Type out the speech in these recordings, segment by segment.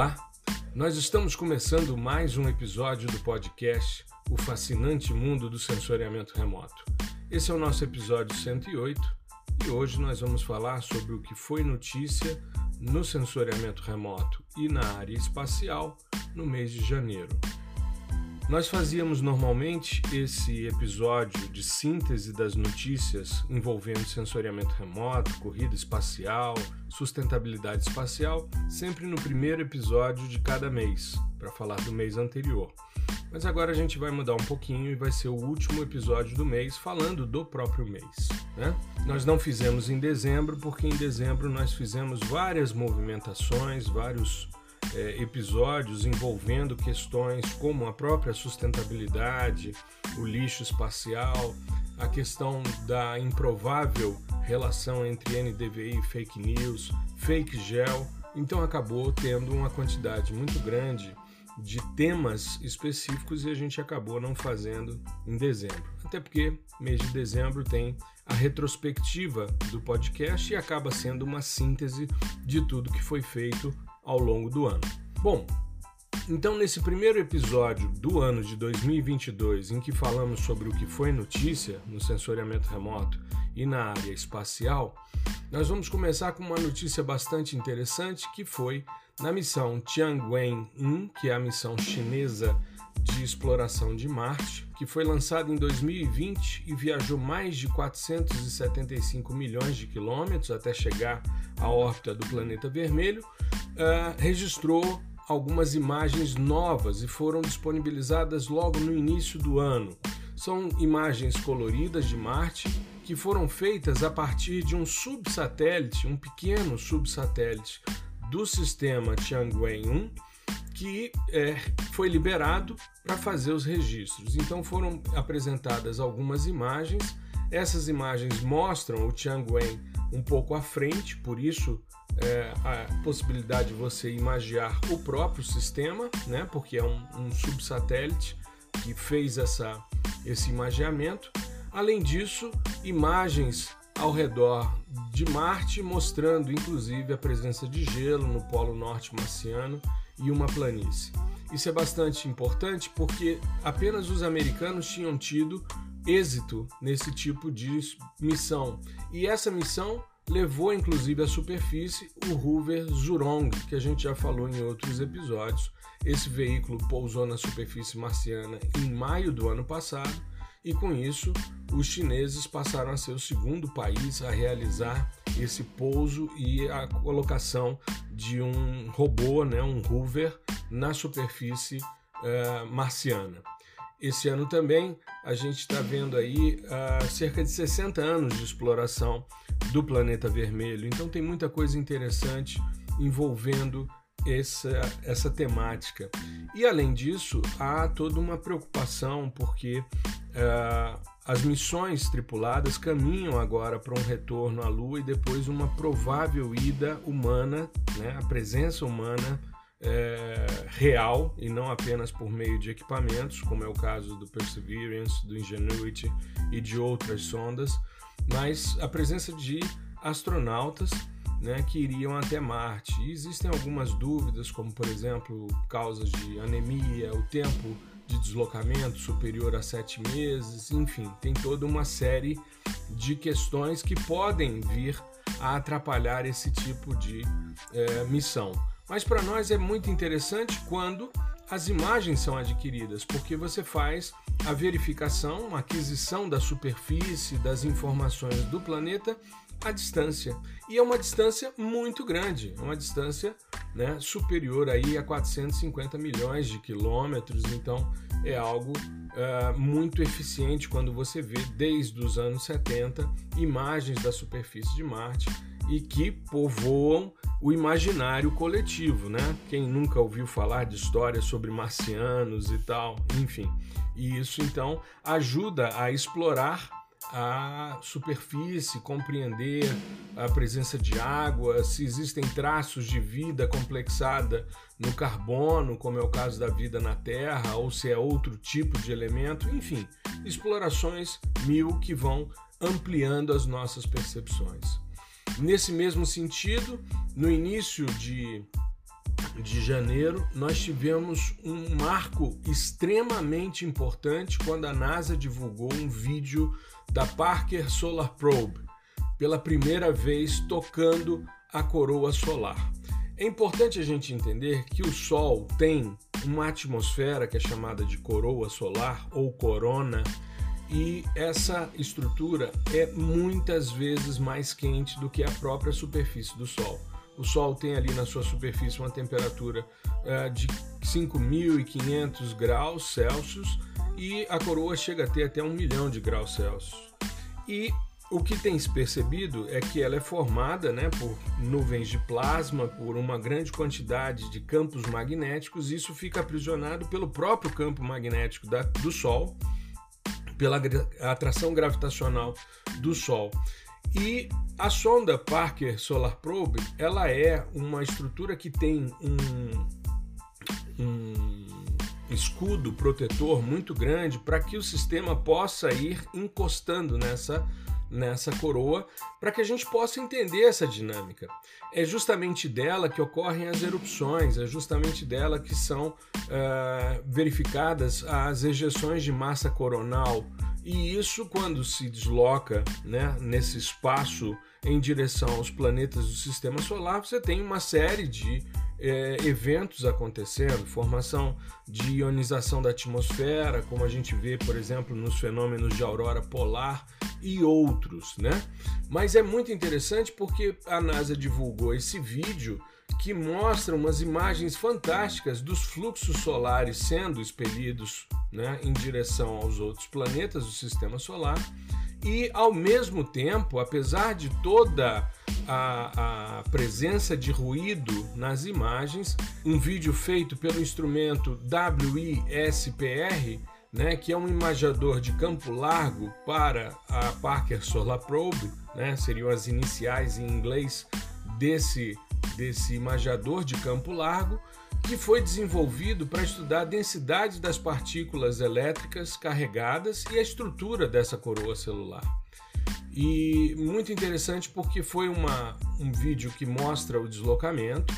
Olá, nós estamos começando mais um episódio do podcast O Fascinante Mundo do Sensoriamento Remoto. Esse é o nosso episódio 108 e hoje nós vamos falar sobre o que foi notícia no sensoriamento remoto e na área espacial no mês de janeiro. Nós fazíamos normalmente esse episódio de síntese das notícias envolvendo sensoriamento remoto, corrida espacial, sustentabilidade espacial, sempre no primeiro episódio de cada mês, para falar do mês anterior. Mas agora a gente vai mudar um pouquinho e vai ser o último episódio do mês falando do próprio mês. Né? Nós não fizemos em dezembro, porque em dezembro nós fizemos várias movimentações, vários é, episódios envolvendo questões como a própria sustentabilidade, o lixo espacial, a questão da improvável relação entre NDVI e fake news, fake gel. Então acabou tendo uma quantidade muito grande de temas específicos e a gente acabou não fazendo em dezembro. Até porque mês de dezembro tem a retrospectiva do podcast e acaba sendo uma síntese de tudo que foi feito ao longo do ano. Bom, então nesse primeiro episódio do ano de 2022, em que falamos sobre o que foi notícia no sensoriamento remoto e na área espacial, nós vamos começar com uma notícia bastante interessante que foi na missão Tianwen-1, que é a missão chinesa de exploração de Marte, que foi lançada em 2020 e viajou mais de 475 milhões de quilômetros até chegar à órbita do planeta vermelho, uh, registrou algumas imagens novas e foram disponibilizadas logo no início do ano. São imagens coloridas de Marte que foram feitas a partir de um subsatélite, um pequeno subsatélite do sistema Tianwen-1, que é, foi liberado para fazer os registros. Então foram apresentadas algumas imagens. Essas imagens mostram o Tianwen um pouco à frente, por isso é, a possibilidade de você imagiar o próprio sistema, né? Porque é um, um subsatélite que fez essa, esse imageamento. Além disso, imagens ao redor de Marte, mostrando inclusive a presença de gelo no Polo Norte marciano e uma planície. Isso é bastante importante porque apenas os americanos tinham tido êxito nesse tipo de missão. E essa missão levou inclusive à superfície o rover Zhurong, que a gente já falou em outros episódios. Esse veículo pousou na superfície marciana em maio do ano passado e com isso os chineses passaram a ser o segundo país a realizar esse pouso e a colocação de um robô, né, um rover, na superfície uh, marciana. Esse ano também a gente está vendo aí uh, cerca de 60 anos de exploração do planeta vermelho. Então tem muita coisa interessante envolvendo essa, essa temática. E além disso, há toda uma preocupação, porque uh, as missões tripuladas caminham agora para um retorno à Lua e depois uma provável ida humana, né, a presença humana é, real e não apenas por meio de equipamentos, como é o caso do Perseverance, do Ingenuity e de outras sondas mas a presença de astronautas né, que iriam até Marte. E existem algumas dúvidas, como por exemplo causas de anemia, o tempo de deslocamento superior a sete meses, enfim, tem toda uma série de questões que podem vir a atrapalhar esse tipo de é, missão. Mas para nós é muito interessante quando as imagens são adquiridas, porque você faz a verificação, a aquisição da superfície, das informações do planeta à distância. E é uma distância muito grande, uma distância né, superior aí a 450 milhões de quilômetros, então é algo uh, muito eficiente quando você vê desde os anos 70 imagens da superfície de Marte e que povoam o imaginário coletivo, né? Quem nunca ouviu falar de histórias sobre marcianos e tal, enfim. E isso então ajuda a explorar a superfície, compreender a presença de água, se existem traços de vida complexada no carbono, como é o caso da vida na Terra, ou se é outro tipo de elemento, enfim, explorações mil que vão ampliando as nossas percepções. Nesse mesmo sentido, no início de de janeiro, nós tivemos um marco extremamente importante quando a NASA divulgou um vídeo da Parker Solar Probe, pela primeira vez tocando a coroa solar. É importante a gente entender que o Sol tem uma atmosfera que é chamada de coroa solar ou corona, e essa estrutura é muitas vezes mais quente do que a própria superfície do Sol. O Sol tem ali na sua superfície uma temperatura uh, de 5.500 graus Celsius e a coroa chega a ter até um milhão de graus Celsius. E o que tem se percebido é que ela é formada né, por nuvens de plasma, por uma grande quantidade de campos magnéticos, e isso fica aprisionado pelo próprio campo magnético da, do Sol, pela atração gravitacional do Sol. E a sonda Parker Solar Probe, ela é uma estrutura que tem um, um escudo protetor muito grande para que o sistema possa ir encostando nessa nessa coroa para que a gente possa entender essa dinâmica. É justamente dela que ocorrem as erupções, é justamente dela que são uh, verificadas as ejeções de massa coronal. E isso, quando se desloca né, nesse espaço em direção aos planetas do sistema solar, você tem uma série de é, eventos acontecendo, formação de ionização da atmosfera, como a gente vê, por exemplo, nos fenômenos de aurora polar e outros, né? Mas é muito interessante porque a NASA divulgou esse vídeo que mostra umas imagens fantásticas dos fluxos solares sendo expelidos né, em direção aos outros planetas do sistema solar e, ao mesmo tempo, apesar de toda a, a, presença de ruído nas imagens, um vídeo feito pelo instrumento WISPR, né, que é um imagador de campo largo para a Parker Solar Probe, né, seriam as iniciais em inglês desse, desse imagador de campo largo, que foi desenvolvido para estudar a densidade das partículas elétricas carregadas e a estrutura dessa coroa celular. E muito interessante porque foi uma, um vídeo que mostra o deslocamento,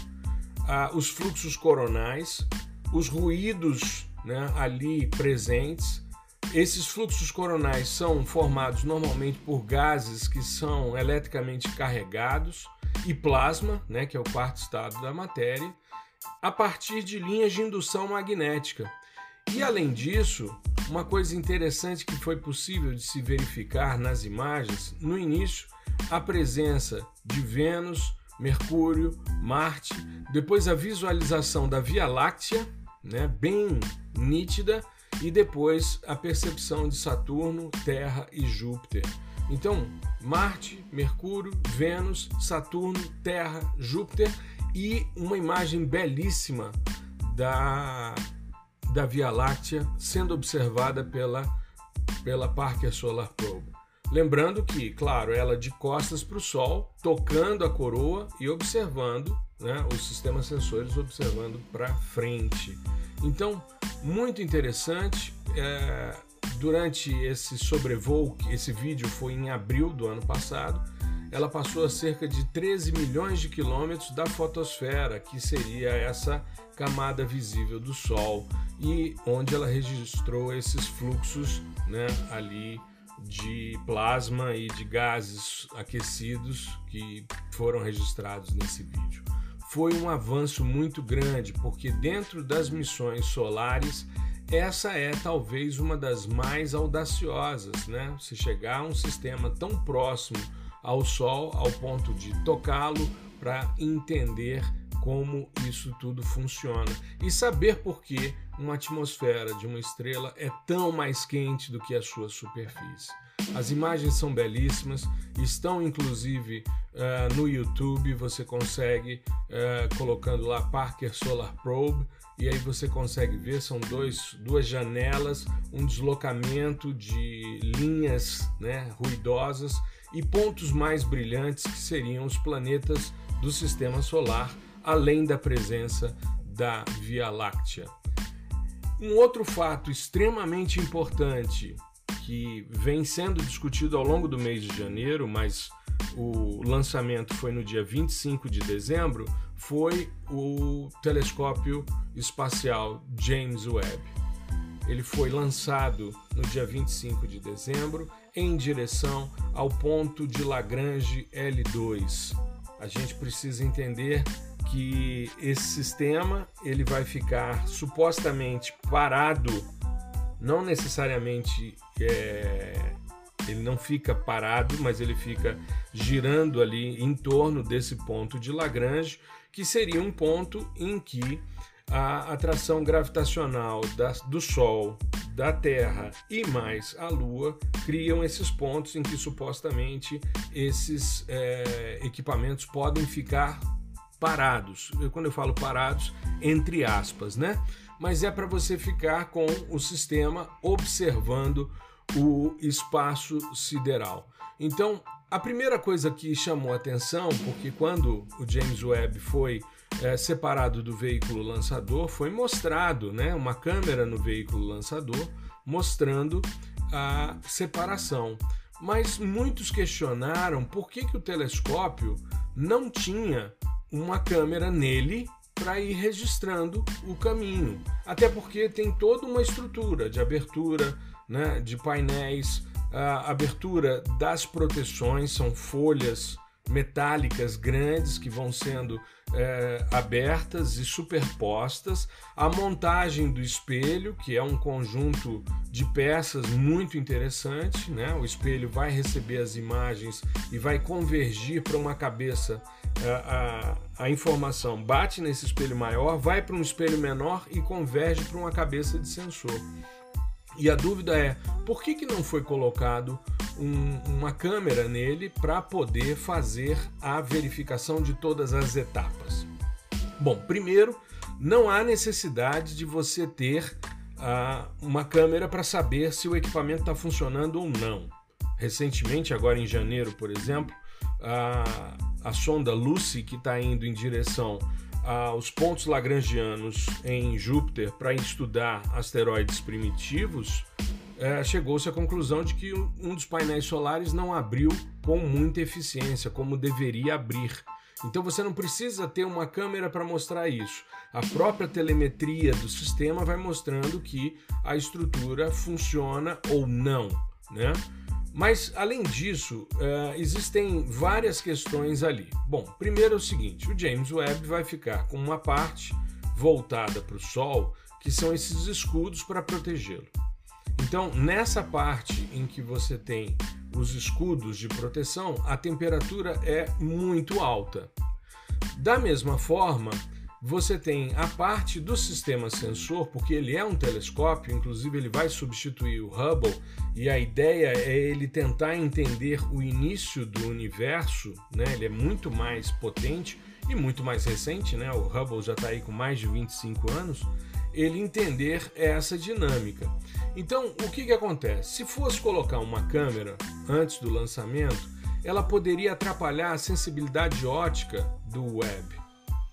ah, os fluxos coronais, os ruídos né, ali presentes. Esses fluxos coronais são formados normalmente por gases que são eletricamente carregados e plasma, né, que é o quarto estado da matéria, a partir de linhas de indução magnética. E além disso, uma coisa interessante que foi possível de se verificar nas imagens, no início, a presença de Vênus, Mercúrio, Marte, depois a visualização da Via Láctea, né, bem nítida, e depois a percepção de Saturno, Terra e Júpiter. Então, Marte, Mercúrio, Vênus, Saturno, Terra, Júpiter e uma imagem belíssima da, da Via Láctea sendo observada pela, pela Parker Solar Probe. Lembrando que, claro, ela de costas para o Sol, tocando a coroa e observando, né, os sistemas sensores observando para frente. Então, muito interessante. É, durante esse sobrevoo, esse vídeo foi em abril do ano passado, ela passou a cerca de 13 milhões de quilômetros da fotosfera, que seria essa camada visível do Sol, e onde ela registrou esses fluxos né, ali de plasma e de gases aquecidos que foram registrados nesse vídeo. Foi um avanço muito grande, porque dentro das missões solares essa é talvez uma das mais audaciosas, né? Se chegar a um sistema tão próximo ao Sol ao ponto de tocá-lo para entender como isso tudo funciona e saber por que uma atmosfera de uma estrela é tão mais quente do que a sua superfície. As imagens são belíssimas, estão inclusive uh, no YouTube. Você consegue uh, colocando lá Parker Solar Probe e aí você consegue ver são dois, duas janelas, um deslocamento de linhas né, ruidosas e pontos mais brilhantes que seriam os planetas do sistema solar, além da presença da Via Láctea. Um outro fato extremamente importante que vem sendo discutido ao longo do mês de janeiro, mas o lançamento foi no dia 25 de dezembro, foi o telescópio espacial James Webb. Ele foi lançado no dia 25 de dezembro em direção ao ponto de Lagrange L2. A gente precisa entender que esse sistema ele vai ficar supostamente parado, não necessariamente é, ele não fica parado, mas ele fica girando ali em torno desse ponto de Lagrange, que seria um ponto em que a atração gravitacional da, do Sol, da Terra e mais a Lua criam esses pontos em que supostamente esses é, equipamentos podem ficar parados. Quando eu falo parados, entre aspas, né? Mas é para você ficar com o sistema observando o espaço sideral. Então, a primeira coisa que chamou atenção, porque quando o James Webb foi é, separado do veículo lançador, foi mostrado né, uma câmera no veículo lançador mostrando a separação. Mas muitos questionaram por que, que o telescópio não tinha uma câmera nele para ir registrando o caminho. Até porque tem toda uma estrutura de abertura, né, de painéis, a abertura das proteções são folhas metálicas grandes que vão sendo é, abertas e superpostas, a montagem do espelho, que é um conjunto de peças muito interessante, né? O espelho vai receber as imagens e vai convergir para uma cabeça. A, é, a, a informação bate nesse espelho maior, vai para um espelho menor e converge para uma cabeça de sensor. E a dúvida é por que, que não foi colocado um, uma câmera nele para poder fazer a verificação de todas as etapas? Bom, primeiro, não há necessidade de você ter uh, uma câmera para saber se o equipamento está funcionando ou não. Recentemente, agora em janeiro, por exemplo, a, a sonda Lucy, que está indo em direção aos pontos lagrangianos em Júpiter para estudar asteroides primitivos, é, chegou-se à conclusão de que um dos painéis solares não abriu com muita eficiência, como deveria abrir. Então você não precisa ter uma câmera para mostrar isso. A própria telemetria do sistema vai mostrando que a estrutura funciona ou não, né? Mas, além disso, uh, existem várias questões ali. Bom, primeiro é o seguinte: o James Webb vai ficar com uma parte voltada para o Sol, que são esses escudos para protegê-lo. Então, nessa parte em que você tem os escudos de proteção, a temperatura é muito alta. Da mesma forma, você tem a parte do sistema sensor, porque ele é um telescópio, inclusive ele vai substituir o Hubble, e a ideia é ele tentar entender o início do universo, né? ele é muito mais potente e muito mais recente, né? o Hubble já está aí com mais de 25 anos, ele entender essa dinâmica. Então, o que, que acontece? Se fosse colocar uma câmera antes do lançamento, ela poderia atrapalhar a sensibilidade ótica do web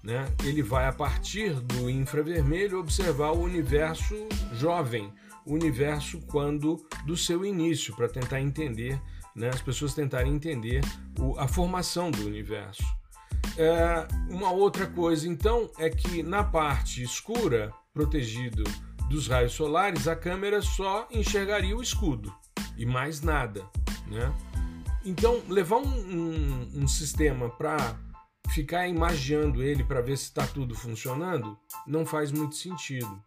né? Ele vai a partir do infravermelho observar o universo jovem, o universo quando do seu início, para tentar entender, né? as pessoas tentarem entender o, a formação do universo. É, uma outra coisa, então, é que na parte escura, protegido dos raios solares, a câmera só enxergaria o escudo e mais nada. Né? Então, levar um, um, um sistema para ficar imaginando ele para ver se está tudo funcionando não faz muito sentido.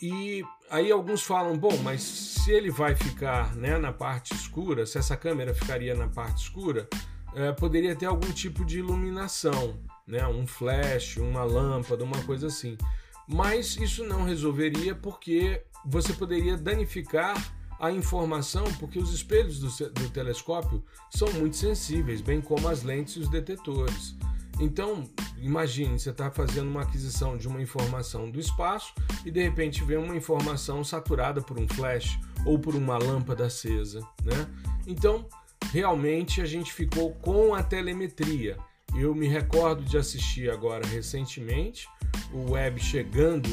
E aí alguns falam, bom, mas se ele vai ficar né, na parte escura, se essa câmera ficaria na parte escura, é, poderia ter algum tipo de iluminação, né, um flash, uma lâmpada, uma coisa assim. Mas isso não resolveria porque você poderia danificar a informação, porque os espelhos do, do telescópio são muito sensíveis, bem como as lentes e os detetores. Então, imagine, você está fazendo uma aquisição de uma informação do espaço e de repente vem uma informação saturada por um flash ou por uma lâmpada acesa, né? Então, realmente a gente ficou com a telemetria. Eu me recordo de assistir agora recentemente o web chegando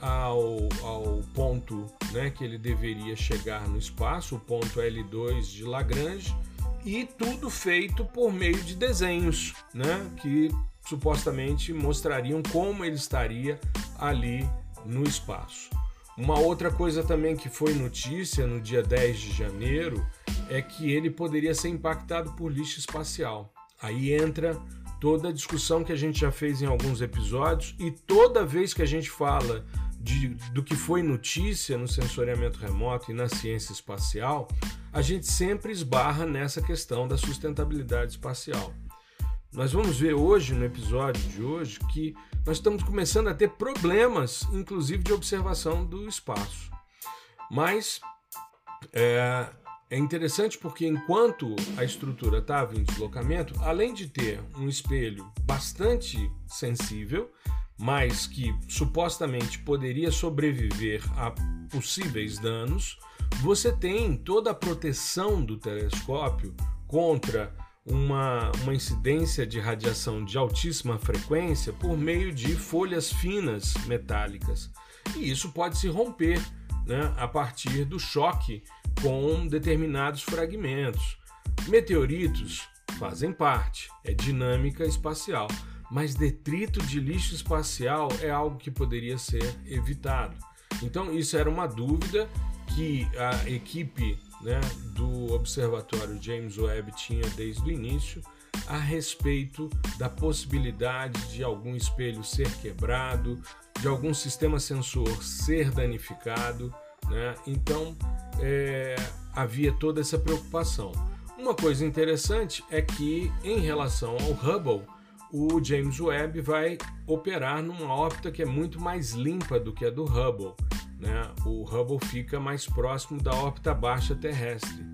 ao, ao ponto né, que ele deveria chegar no espaço, o ponto L2 de Lagrange, e tudo feito por meio de desenhos, né, que supostamente mostrariam como ele estaria ali no espaço. Uma outra coisa também que foi notícia no dia 10 de janeiro é que ele poderia ser impactado por lixo espacial. Aí entra toda a discussão que a gente já fez em alguns episódios e toda vez que a gente fala de, do que foi notícia no sensoriamento remoto e na ciência espacial, a gente sempre esbarra nessa questão da sustentabilidade espacial. Nós vamos ver hoje, no episódio de hoje, que nós estamos começando a ter problemas, inclusive de observação do espaço. Mas é, é interessante porque enquanto a estrutura estava em deslocamento, além de ter um espelho bastante sensível, mas que supostamente poderia sobreviver a possíveis danos, você tem toda a proteção do telescópio contra uma, uma incidência de radiação de altíssima frequência por meio de folhas finas metálicas. E isso pode se romper né, a partir do choque com determinados fragmentos. Meteoritos fazem parte, é dinâmica espacial, mas detrito de lixo espacial é algo que poderia ser evitado. Então, isso era uma dúvida que a equipe né, do Observatório James Webb tinha desde o início a respeito da possibilidade de algum espelho ser quebrado, de algum sistema sensor ser danificado. Né? Então é, havia toda essa preocupação. Uma coisa interessante é que, em relação ao Hubble, o James Webb vai operar numa órbita que é muito mais limpa do que a do Hubble né, o Hubble fica mais próximo da órbita baixa terrestre.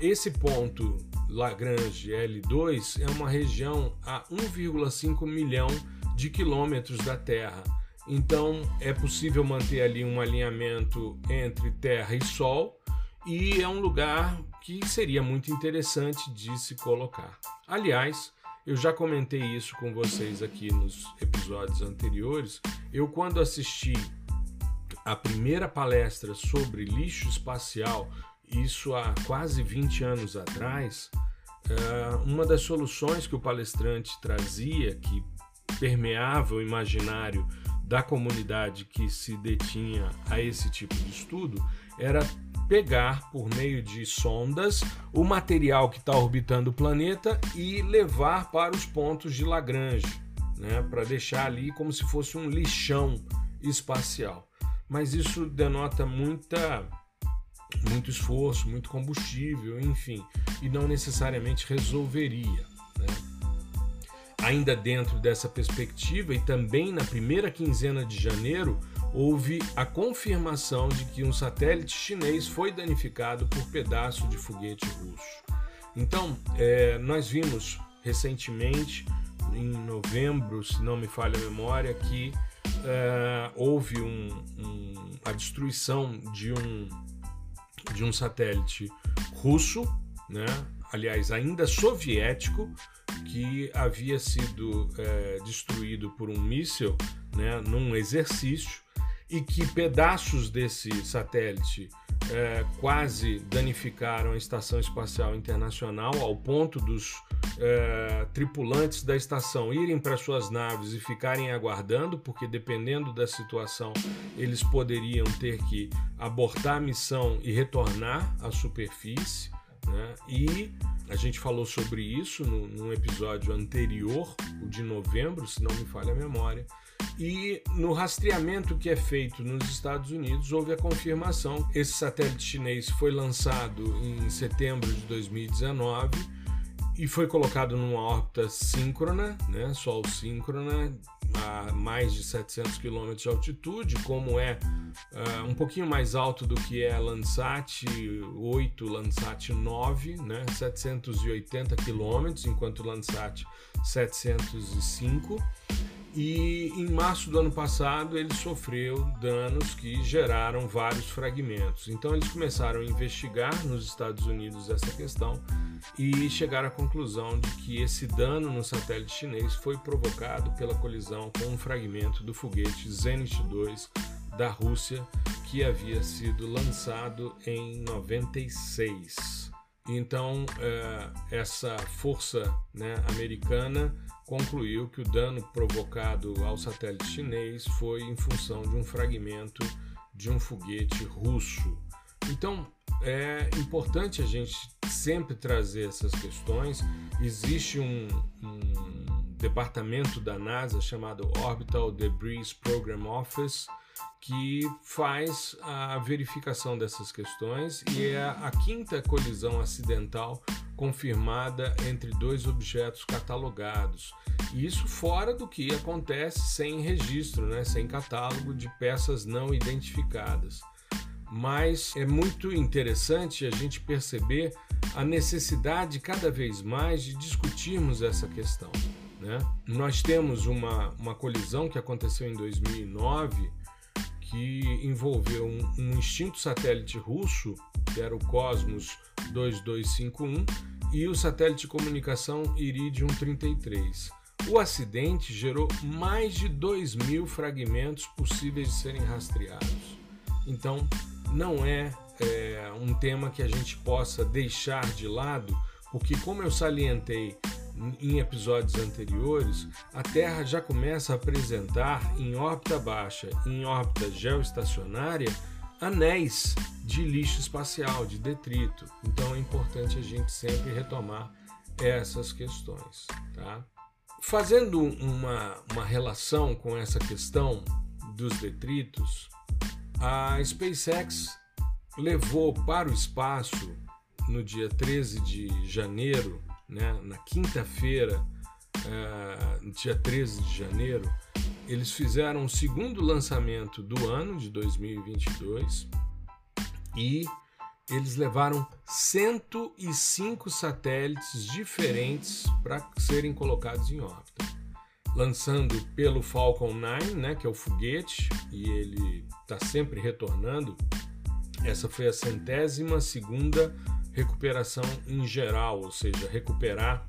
Esse ponto Lagrange L2 é uma região a 1,5 milhão de quilômetros da Terra. Então é possível manter ali um alinhamento entre Terra e Sol e é um lugar que seria muito interessante de se colocar. Aliás, eu já comentei isso com vocês aqui nos episódios anteriores. Eu quando assisti a primeira palestra sobre lixo espacial, isso há quase 20 anos atrás, é, uma das soluções que o palestrante trazia, que permeava o imaginário da comunidade que se detinha a esse tipo de estudo, era pegar por meio de sondas o material que está orbitando o planeta e levar para os pontos de Lagrange, né, para deixar ali como se fosse um lixão espacial mas isso denota muita muito esforço, muito combustível, enfim, e não necessariamente resolveria. Né? Ainda dentro dessa perspectiva, e também na primeira quinzena de janeiro, houve a confirmação de que um satélite chinês foi danificado por pedaço de foguete russo. Então, é, nós vimos recentemente, em novembro, se não me falha a memória, que é, houve um, um, a destruição de um, de um satélite russo, né? aliás, ainda soviético, que havia sido é, destruído por um míssil né, num exercício e que pedaços desse satélite é, quase danificaram a Estação Espacial Internacional ao ponto dos é, tripulantes da estação irem para suas naves e ficarem aguardando, porque dependendo da situação eles poderiam ter que abortar a missão e retornar à superfície. Né? E a gente falou sobre isso no, num episódio anterior, o de novembro, se não me falha a memória. E no rastreamento que é feito nos Estados Unidos, houve a confirmação. Esse satélite chinês foi lançado em setembro de 2019 e foi colocado numa órbita síncrona, né, Sol síncrona, a mais de 700 km de altitude, como é uh, um pouquinho mais alto do que é Landsat 8, Landsat 9, né, 780 km, enquanto Landsat 705 e em março do ano passado ele sofreu danos que geraram vários fragmentos. Então eles começaram a investigar nos Estados Unidos essa questão e chegaram à conclusão de que esse dano no satélite chinês foi provocado pela colisão com um fragmento do foguete Zenit 2 da Rússia que havia sido lançado em 96. Então, é, essa força né, americana concluiu que o dano provocado ao satélite chinês foi em função de um fragmento de um foguete russo. Então, é importante a gente sempre trazer essas questões. Existe um, um departamento da NASA chamado Orbital Debris Program Office que faz a verificação dessas questões e é a quinta colisão acidental confirmada entre dois objetos catalogados. Isso fora do que acontece sem registro, né, sem catálogo de peças não identificadas. Mas é muito interessante a gente perceber a necessidade cada vez mais de discutirmos essa questão. Né? Nós temos uma, uma colisão que aconteceu em 2009 que envolveu um, um satélite russo, que era o Cosmos 2251, e o satélite de comunicação Iridium 33. O acidente gerou mais de 2 mil fragmentos possíveis de serem rastreados. Então, não é, é um tema que a gente possa deixar de lado, porque, como eu salientei em episódios anteriores, a Terra já começa a apresentar em órbita baixa e em órbita geoestacionária anéis de lixo espacial, de detrito. Então é importante a gente sempre retomar essas questões. Tá? Fazendo uma, uma relação com essa questão dos detritos, a SpaceX levou para o espaço no dia 13 de janeiro né, na quinta-feira, uh, dia 13 de janeiro, eles fizeram o segundo lançamento do ano de 2022 e eles levaram 105 satélites diferentes para serem colocados em órbita. Lançando pelo Falcon 9, né, que é o foguete, e ele está sempre retornando. Essa foi a centésima segunda recuperação em geral, ou seja, recuperar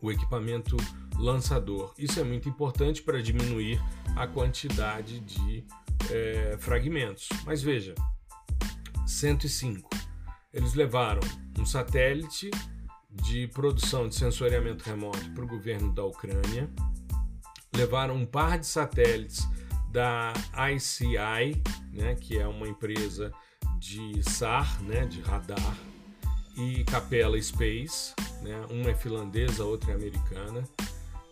o equipamento lançador. Isso é muito importante para diminuir a quantidade de é, fragmentos. Mas veja, 105. Eles levaram um satélite de produção de sensoriamento remoto para o governo da Ucrânia, levaram um par de satélites da ICI, né, que é uma empresa de SAR, né, de radar, e Capella Space, né? uma é finlandesa, outra é americana,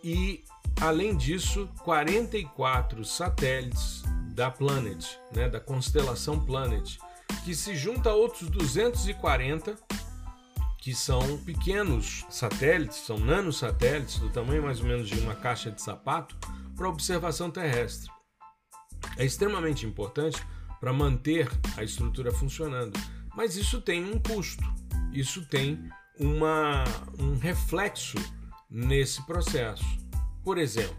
e além disso, 44 satélites da Planet, né? da constelação Planet, que se junta a outros 240 que são pequenos satélites, são nanosatélites do tamanho mais ou menos de uma caixa de sapato para observação terrestre. É extremamente importante para manter a estrutura funcionando, mas isso tem um custo isso tem uma, um reflexo nesse processo. Por exemplo,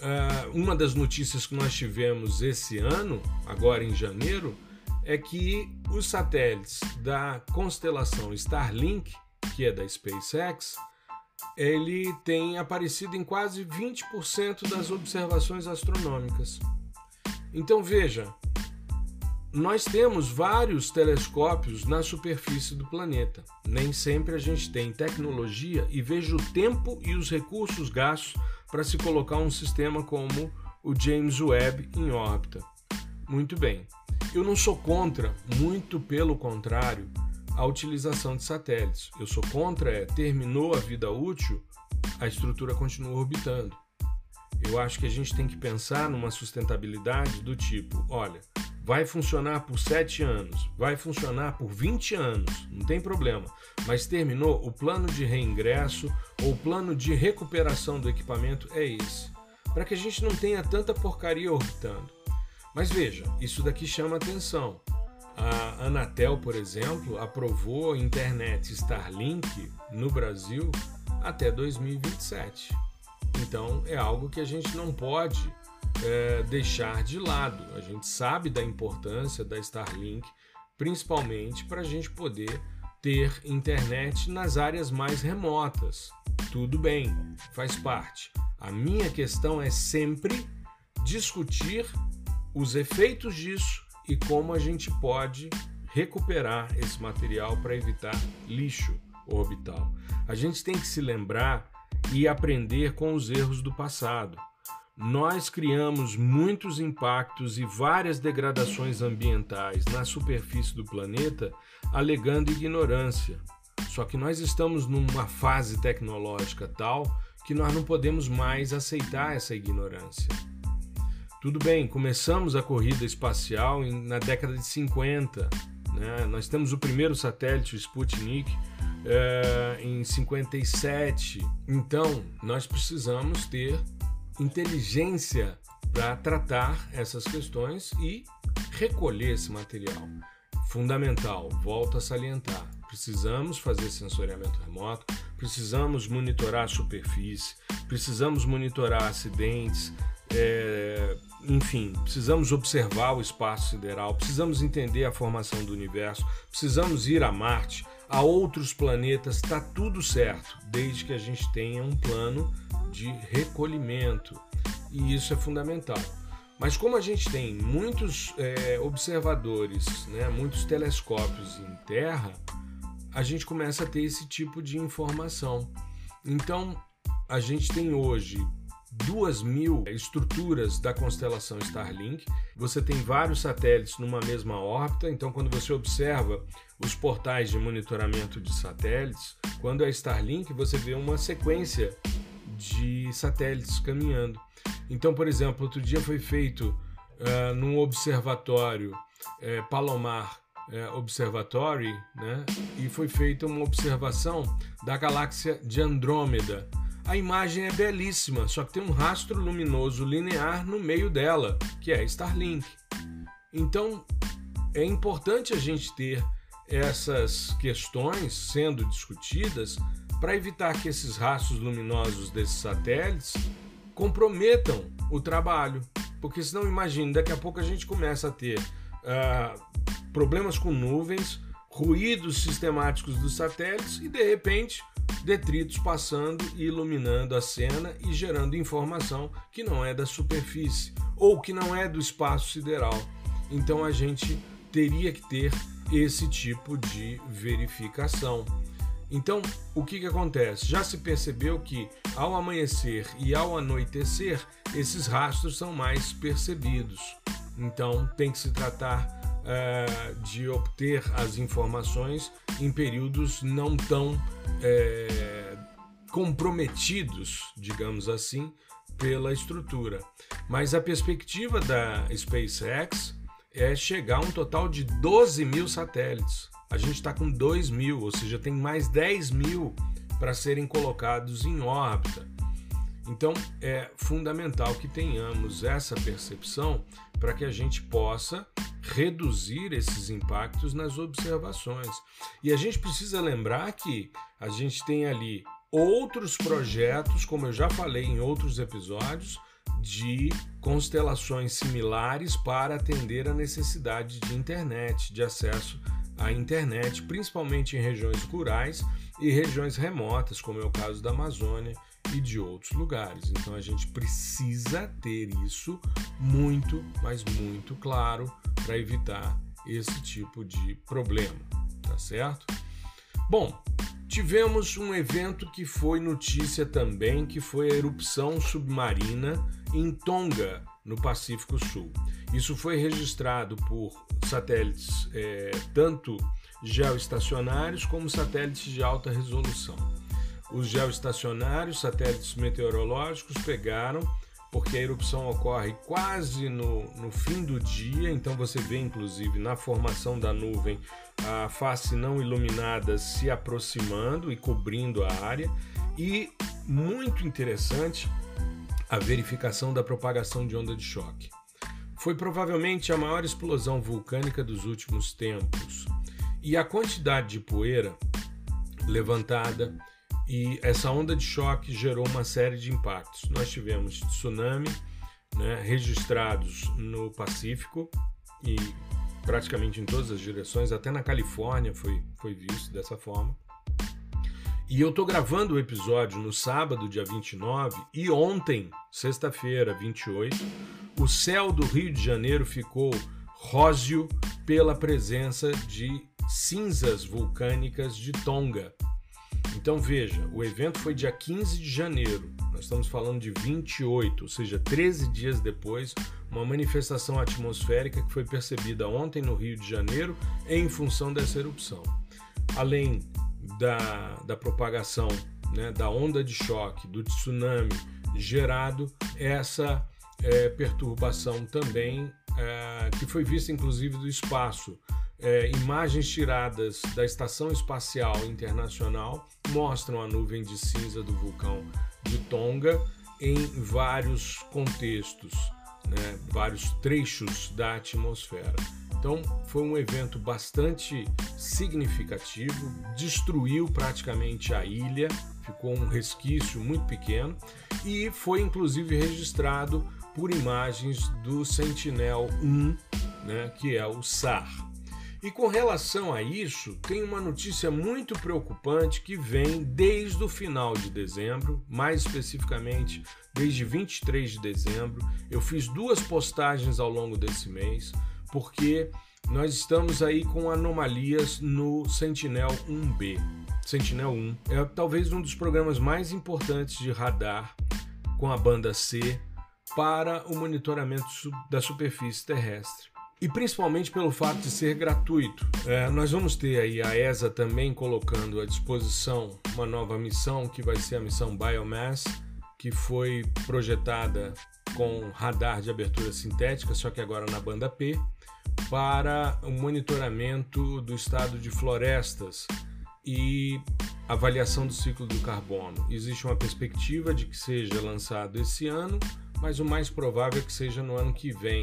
eh, uma das notícias que nós tivemos esse ano, agora em janeiro, é que os satélites da constelação Starlink, que é da SpaceX, ele tem aparecido em quase 20% das observações astronômicas. Então veja, nós temos vários telescópios na superfície do planeta. Nem sempre a gente tem tecnologia e veja o tempo e os recursos gastos para se colocar um sistema como o James Webb em órbita. Muito bem. Eu não sou contra, muito pelo contrário, a utilização de satélites. Eu sou contra é terminou a vida útil, a estrutura continua orbitando. Eu acho que a gente tem que pensar numa sustentabilidade do tipo, olha, vai funcionar por 7 anos, vai funcionar por 20 anos, não tem problema. Mas terminou, o plano de reingresso ou plano de recuperação do equipamento é esse. Para que a gente não tenha tanta porcaria orbitando. Mas veja, isso daqui chama atenção. A Anatel, por exemplo, aprovou a internet Starlink no Brasil até 2027. Então é algo que a gente não pode é, deixar de lado. A gente sabe da importância da Starlink, principalmente para a gente poder ter internet nas áreas mais remotas. Tudo bem, faz parte. A minha questão é sempre discutir os efeitos disso e como a gente pode recuperar esse material para evitar lixo orbital. A gente tem que se lembrar e aprender com os erros do passado. Nós criamos muitos impactos e várias degradações ambientais na superfície do planeta alegando ignorância. Só que nós estamos numa fase tecnológica tal que nós não podemos mais aceitar essa ignorância. Tudo bem, começamos a corrida espacial na década de 50. Né? Nós temos o primeiro satélite, o Sputnik, é, em 57. Então, nós precisamos ter inteligência para tratar essas questões e recolher esse material. Fundamental, volto a salientar. Precisamos fazer sensoriamento remoto, precisamos monitorar a superfície, precisamos monitorar acidentes, é, enfim, precisamos observar o espaço sideral, precisamos entender a formação do universo, precisamos ir a Marte, a outros planetas, está tudo certo, desde que a gente tenha um plano de recolhimento. E isso é fundamental. Mas como a gente tem muitos é, observadores, né, muitos telescópios em Terra, a gente começa a ter esse tipo de informação. Então, a gente tem hoje duas mil estruturas da constelação Starlink. Você tem vários satélites numa mesma órbita, então quando você observa os portais de monitoramento de satélites, quando é Starlink, você vê uma sequência de satélites caminhando. Então, por exemplo, outro dia foi feito uh, num observatório uh, Palomar uh, Observatory, né? e foi feita uma observação da galáxia de Andrômeda a imagem é belíssima, só que tem um rastro luminoso linear no meio dela, que é Starlink. Então, é importante a gente ter essas questões sendo discutidas para evitar que esses rastros luminosos desses satélites comprometam o trabalho. Porque senão, imagine, daqui a pouco a gente começa a ter uh, problemas com nuvens, ruídos sistemáticos dos satélites e, de repente, detritos passando e iluminando a cena e gerando informação que não é da superfície ou que não é do espaço sideral. Então a gente teria que ter esse tipo de verificação. Então, o que, que acontece? Já se percebeu que ao amanhecer e ao anoitecer, esses rastros são mais percebidos. Então, tem que se tratar uh, de obter as informações em períodos não tão é, comprometidos, digamos assim, pela estrutura. Mas a perspectiva da SpaceX é chegar a um total de 12 mil satélites. A gente está com 2 mil, ou seja, tem mais 10 mil para serem colocados em órbita. Então é fundamental que tenhamos essa percepção para que a gente possa reduzir esses impactos nas observações. E a gente precisa lembrar que a gente tem ali outros projetos, como eu já falei em outros episódios, de constelações similares para atender a necessidade de internet, de acesso à internet, principalmente em regiões rurais e regiões remotas, como é o caso da Amazônia e de outros lugares. Então a gente precisa ter isso muito, mas muito claro para evitar esse tipo de problema, tá certo? Bom, tivemos um evento que foi notícia também, que foi a erupção submarina em Tonga, no Pacífico Sul. Isso foi registrado por satélites é, tanto geoestacionários como satélites de alta resolução. Os geoestacionários, satélites meteorológicos, pegaram porque a erupção ocorre quase no, no fim do dia, então você vê inclusive na formação da nuvem a face não iluminada se aproximando e cobrindo a área, e muito interessante a verificação da propagação de onda de choque. Foi provavelmente a maior explosão vulcânica dos últimos tempos, e a quantidade de poeira levantada e essa onda de choque gerou uma série de impactos. Nós tivemos tsunami né, registrados no Pacífico e praticamente em todas as direções, até na Califórnia foi, foi visto dessa forma. E eu tô gravando o episódio no sábado, dia 29, e ontem, sexta-feira, 28, o céu do Rio de Janeiro ficou róseo, pela presença de cinzas vulcânicas de Tonga. Então veja, o evento foi dia 15 de janeiro, nós estamos falando de 28, ou seja, 13 dias depois, uma manifestação atmosférica que foi percebida ontem no Rio de Janeiro em função dessa erupção. Além da, da propagação né, da onda de choque, do tsunami gerado, essa é, perturbação também, é, que foi vista inclusive do espaço. É, imagens tiradas da Estação Espacial Internacional mostram a nuvem de cinza do vulcão de Tonga em vários contextos, né, vários trechos da atmosfera. Então, foi um evento bastante significativo, destruiu praticamente a ilha, ficou um resquício muito pequeno e foi inclusive registrado por imagens do Sentinel-1, né, que é o SAR. E com relação a isso, tem uma notícia muito preocupante que vem desde o final de dezembro, mais especificamente desde 23 de dezembro. Eu fiz duas postagens ao longo desse mês, porque nós estamos aí com anomalias no Sentinel 1B. Sentinel 1 é talvez um dos programas mais importantes de radar com a banda C para o monitoramento da superfície terrestre. E principalmente pelo fato de ser gratuito. É, nós vamos ter aí a ESA também colocando à disposição uma nova missão, que vai ser a missão Biomass, que foi projetada com radar de abertura sintética, só que agora na banda P, para o monitoramento do estado de florestas e avaliação do ciclo do carbono. Existe uma perspectiva de que seja lançado esse ano, mas o mais provável é que seja no ano que vem.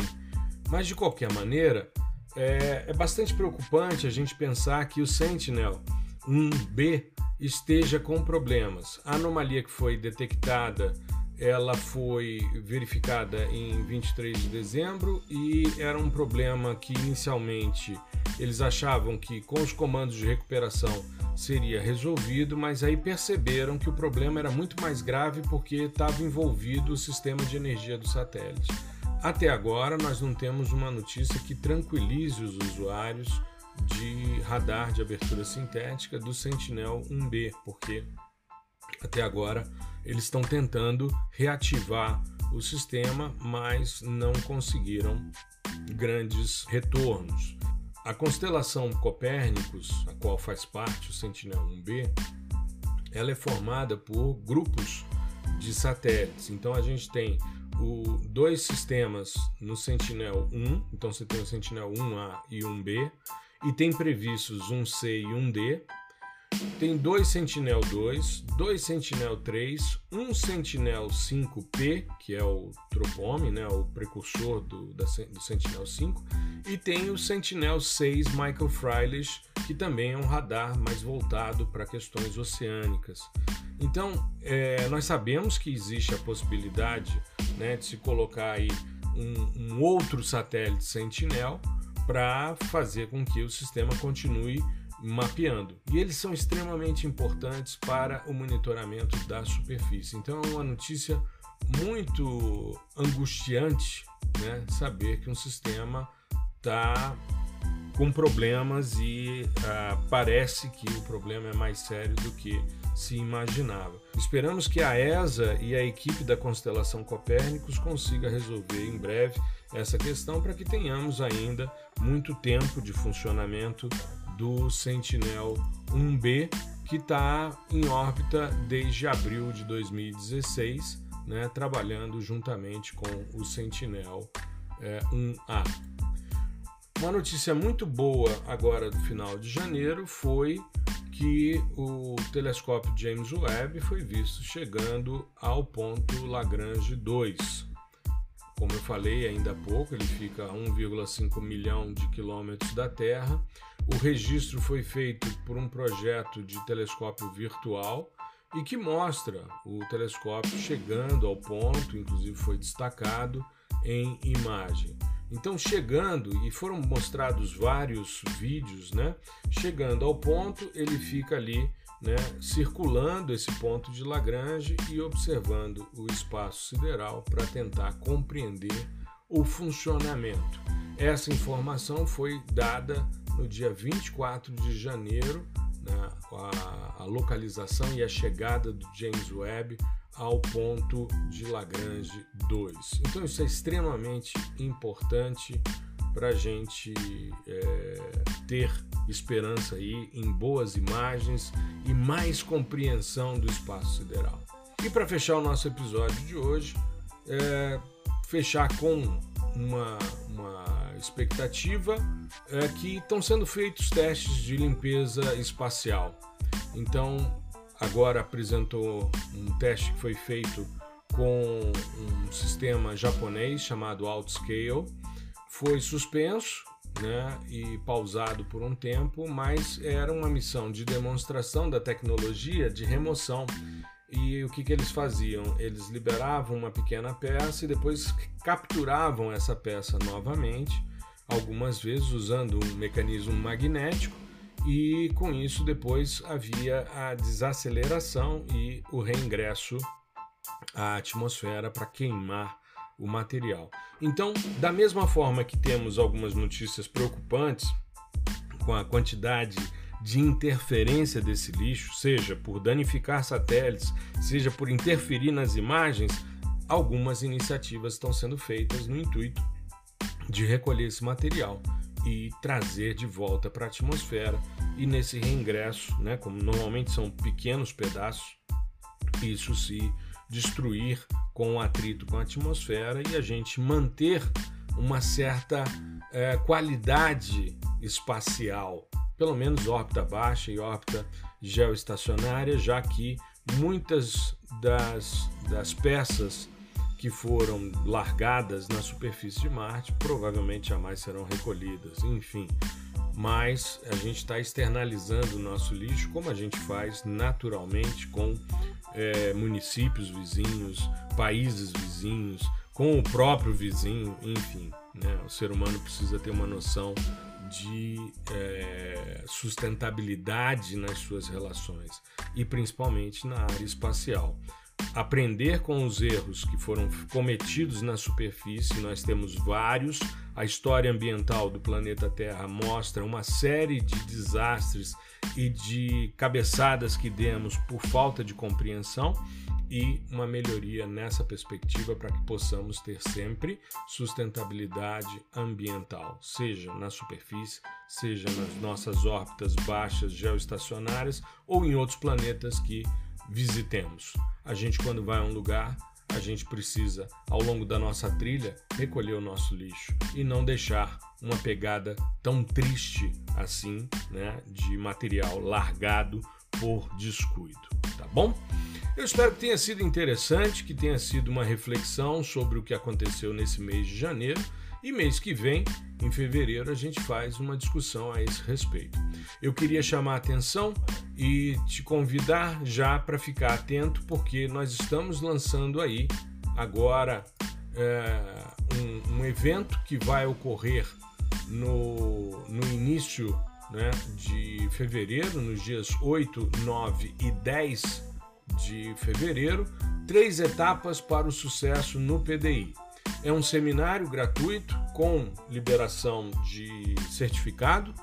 Mas de qualquer maneira, é, é bastante preocupante a gente pensar que o Sentinel 1B esteja com problemas. A anomalia que foi detectada ela foi verificada em 23 de dezembro e era um problema que inicialmente eles achavam que com os comandos de recuperação seria resolvido, mas aí perceberam que o problema era muito mais grave porque estava envolvido o sistema de energia do satélite. Até agora nós não temos uma notícia que tranquilize os usuários de radar de abertura sintética do Sentinel 1B, porque até agora eles estão tentando reativar o sistema, mas não conseguiram grandes retornos. A constelação Copérnicos, a qual faz parte o Sentinel-1B, ela é formada por grupos de satélites. Então a gente tem o, dois sistemas no Sentinel-1, então você tem o Sentinel-1A e 1B, e tem previstos um C e um D, tem dois Sentinel 2, dois Sentinel 3, um Sentinel 5P, que é o Tropome, né, o precursor do, da, do Sentinel 5, e tem o Sentinel 6 Michael Freilich, que também é um radar mais voltado para questões oceânicas. Então, é, nós sabemos que existe a possibilidade né, de se colocar aí um, um outro satélite Sentinel para fazer com que o sistema continue mapeando. E eles são extremamente importantes para o monitoramento da superfície. Então é uma notícia muito angustiante né, saber que um sistema está com problemas e uh, parece que o problema é mais sério do que se imaginava. Esperamos que a ESA e a equipe da constelação Copérnicos consiga resolver em breve essa questão para que tenhamos ainda muito tempo de funcionamento do Sentinel 1B, que está em órbita desde abril de 2016, né, trabalhando juntamente com o Sentinel é, 1A. Uma notícia muito boa agora do final de janeiro foi que o telescópio James Webb foi visto chegando ao ponto Lagrange 2. Como eu falei ainda há pouco, ele fica a 1,5 milhão de quilômetros da Terra o registro foi feito por um projeto de telescópio virtual e que mostra o telescópio chegando ao ponto, inclusive foi destacado em imagem. Então, chegando, e foram mostrados vários vídeos, né? Chegando ao ponto, ele fica ali, né? Circulando esse ponto de Lagrange e observando o espaço sideral para tentar compreender ou funcionamento. Essa informação foi dada no dia 24 de janeiro, né, a, a localização e a chegada do James Webb ao ponto de Lagrange 2. Então isso é extremamente importante para a gente é, ter esperança aí em boas imagens e mais compreensão do espaço sideral. E para fechar o nosso episódio de hoje, é, fechar com uma, uma expectativa é que estão sendo feitos testes de limpeza espacial. Então, agora apresentou um teste que foi feito com um sistema japonês chamado Outscale. Foi suspenso né, e pausado por um tempo, mas era uma missão de demonstração da tecnologia de remoção. E o que, que eles faziam? Eles liberavam uma pequena peça e depois capturavam essa peça novamente, algumas vezes usando um mecanismo magnético, e com isso depois havia a desaceleração e o reingresso à atmosfera para queimar o material. Então, da mesma forma que temos algumas notícias preocupantes com a quantidade de interferência desse lixo, seja por danificar satélites, seja por interferir nas imagens, algumas iniciativas estão sendo feitas no intuito de recolher esse material e trazer de volta para a atmosfera e nesse reingresso, né, como normalmente são pequenos pedaços, isso se destruir com o atrito com a atmosfera e a gente manter uma certa é, qualidade espacial, pelo menos órbita baixa e órbita geoestacionária, já que muitas das, das peças que foram largadas na superfície de Marte provavelmente jamais serão recolhidas, enfim. Mas a gente está externalizando o nosso lixo como a gente faz naturalmente com é, municípios vizinhos, países vizinhos, com o próprio vizinho, enfim. Né? O ser humano precisa ter uma noção de é, sustentabilidade nas suas relações e principalmente na área espacial aprender com os erros que foram cometidos na superfície, nós temos vários. A história ambiental do planeta Terra mostra uma série de desastres e de cabeçadas que demos por falta de compreensão e uma melhoria nessa perspectiva para que possamos ter sempre sustentabilidade ambiental, seja na superfície, seja nas nossas órbitas baixas geoestacionárias ou em outros planetas que visitemos. A gente, quando vai a um lugar, a gente precisa, ao longo da nossa trilha, recolher o nosso lixo e não deixar uma pegada tão triste assim, né, de material largado por descuido, tá bom? Eu espero que tenha sido interessante, que tenha sido uma reflexão sobre o que aconteceu nesse mês de janeiro e mês que vem, em fevereiro, a gente faz uma discussão a esse respeito. Eu queria chamar a atenção e te convidar já para ficar atento, porque nós estamos lançando aí agora é, um, um, evento que vai ocorrer no, no início né, de fevereiro, nos dias 8, 9 e 10 de fevereiro, três etapas para o sucesso no PDI. É um seminário gratuito com liberação de certificado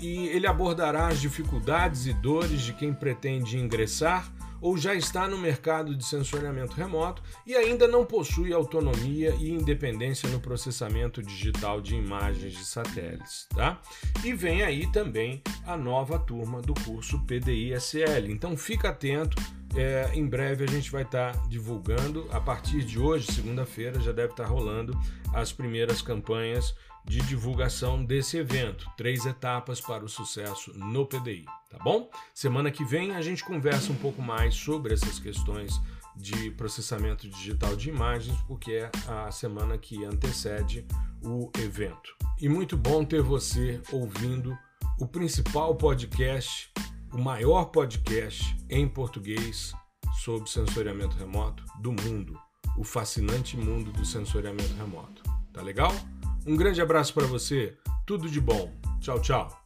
e ele abordará as dificuldades e dores de quem pretende ingressar ou já está no mercado de sensoriamento remoto e ainda não possui autonomia e independência no processamento digital de imagens de satélites, tá? E vem aí também a nova turma do curso PDI-SL. Então fica atento, é, em breve a gente vai estar tá divulgando. A partir de hoje, segunda-feira, já deve estar tá rolando as primeiras campanhas de divulgação desse evento. Três etapas para o sucesso no PDI, tá bom? Semana que vem a gente conversa um pouco mais sobre essas questões de processamento digital de imagens, porque é a semana que antecede o evento. E muito bom ter você ouvindo o principal podcast o maior podcast em português sobre sensoriamento remoto do mundo, o fascinante mundo do sensoriamento remoto. Tá legal? Um grande abraço para você, tudo de bom. Tchau, tchau.